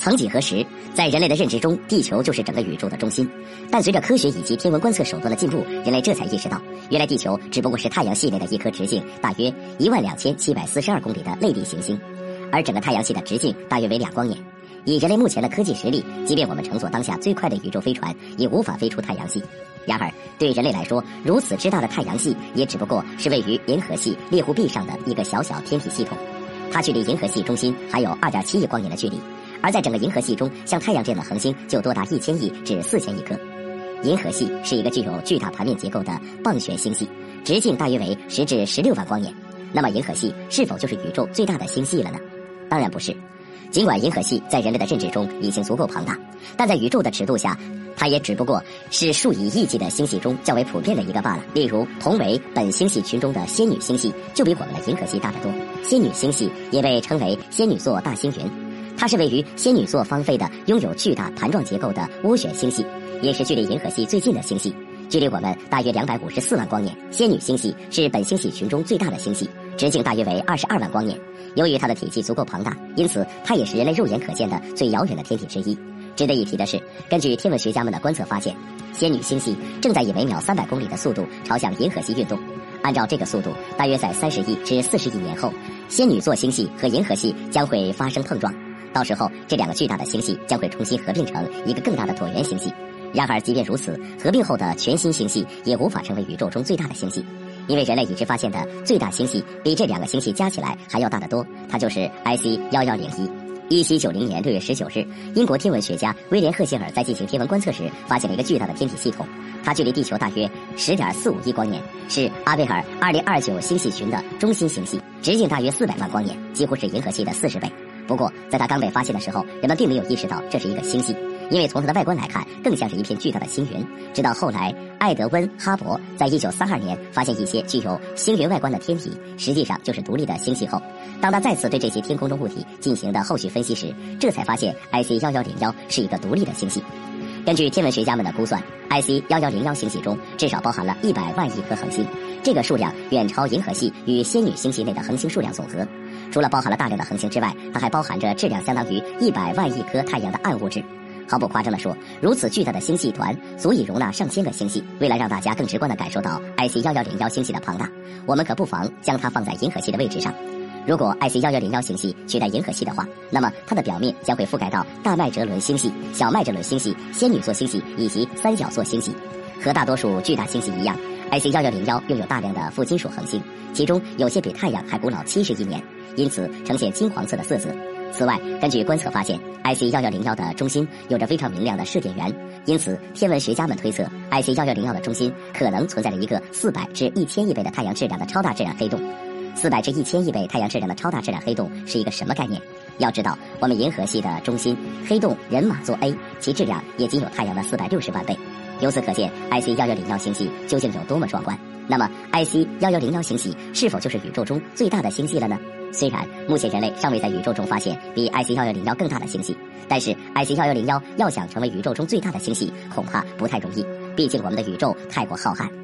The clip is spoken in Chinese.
曾几何时，在人类的认知中，地球就是整个宇宙的中心。但随着科学以及天文观测手段的进步，人类这才意识到，原来地球只不过是太阳系内的一颗直径大约一万两千七百四十二公里的类地行星，而整个太阳系的直径大约为两光年。以人类目前的科技实力，即便我们乘坐当下最快的宇宙飞船，也无法飞出太阳系。然而，对人类来说，如此之大的太阳系，也只不过是位于银河系猎户臂上的一个小小天体系统，它距离银河系中心还有二点七亿光年的距离。而在整个银河系中，像太阳这样的恒星就多达一千亿至四千亿颗。银河系是一个具有巨大盘面结构的棒旋星系，直径大约为十至十六万光年。那么，银河系是否就是宇宙最大的星系了呢？当然不是。尽管银河系在人类的认知中已经足够庞大，但在宇宙的尺度下，它也只不过是数以亿计的星系中较为普遍的一个罢了。例如，同为本星系群中的仙女星系，就比我们的银河系大得多。仙女星系也被称为仙女座大星云。它是位于仙女座方位的，拥有巨大盘状结构的涡旋星系，也是距离银河系最近的星系，距离我们大约两百五十四万光年。仙女星系是本星系群中最大的星系，直径大约为二十二万光年。由于它的体积足够庞大，因此它也是人类肉眼可见的最遥远的天体之一。值得一提的是，根据天文学家们的观测发现，仙女星系正在以每秒三百公里的速度朝向银河系运动。按照这个速度，大约在三十亿至四十亿年后，仙女座星系和银河系将会发生碰撞。到时候，这两个巨大的星系将会重新合并成一个更大的椭圆星系。然而，即便如此，合并后的全新星系也无法成为宇宙中最大的星系，因为人类已知发现的最大星系比这两个星系加起来还要大得多。它就是 IC 幺幺零一。一七九零年六月十九日，英国天文学家威廉赫歇尔在进行天文观测时，发现了一个巨大的天体系统，它距离地球大约十点四五亿光年，是阿贝尔二零二九星系群的中心星系，直径大约四百万光年，几乎是银河系的四十倍。不过，在它刚被发现的时候，人们并没有意识到这是一个星系，因为从它的外观来看，更像是一片巨大的星云。直到后来，艾德温·哈勃在一九三二年发现一些具有星云外观的天体，实际上就是独立的星系后，当他再次对这些天空中物体进行的后续分析时，这才发现 IC 幺幺零幺是一个独立的星系。根据天文学家们的估算，IC 幺幺零幺星系中至少包含了一百万亿颗恒星，这个数量远超银河系与仙女星系内的恒星数量总和。除了包含了大量的恒星之外，它还包含着质量相当于一百万亿颗太阳的暗物质。毫不夸张地说，如此巨大的星系团足以容纳上千个星系。为了让大家更直观地感受到 IC 幺幺零幺星系的庞大，我们可不妨将它放在银河系的位置上。如果 IC 幺幺零幺星系取代银河系的话，那么它的表面将会覆盖到大麦哲伦星系、小麦哲伦星系、仙女座星系以及三角座星系。和大多数巨大星系一样，IC 幺幺零幺拥有大量的副金属恒星，其中有些比太阳还古老七十亿年。因此呈现金黄色的色泽。此外，根据观测发现，IC 幺幺零幺的中心有着非常明亮的射电源，因此天文学家们推测，IC 幺幺零幺的中心可能存在着一个四百至一千亿倍的太阳质量的超大质量黑洞。四百至一千亿倍太阳质量的超大质量黑洞是一个什么概念？要知道，我们银河系的中心黑洞人马座 A，其质量也仅有太阳的四百六十万倍。由此可见，IC 幺幺零幺星系究竟有多么壮观。那么，IC 幺幺零幺星系是否就是宇宙中最大的星系了呢？虽然目前人类尚未在宇宙中发现比 IC 幺幺零幺更大的星系，但是 IC 幺幺零幺要想成为宇宙中最大的星系，恐怕不太容易。毕竟我们的宇宙太过浩瀚。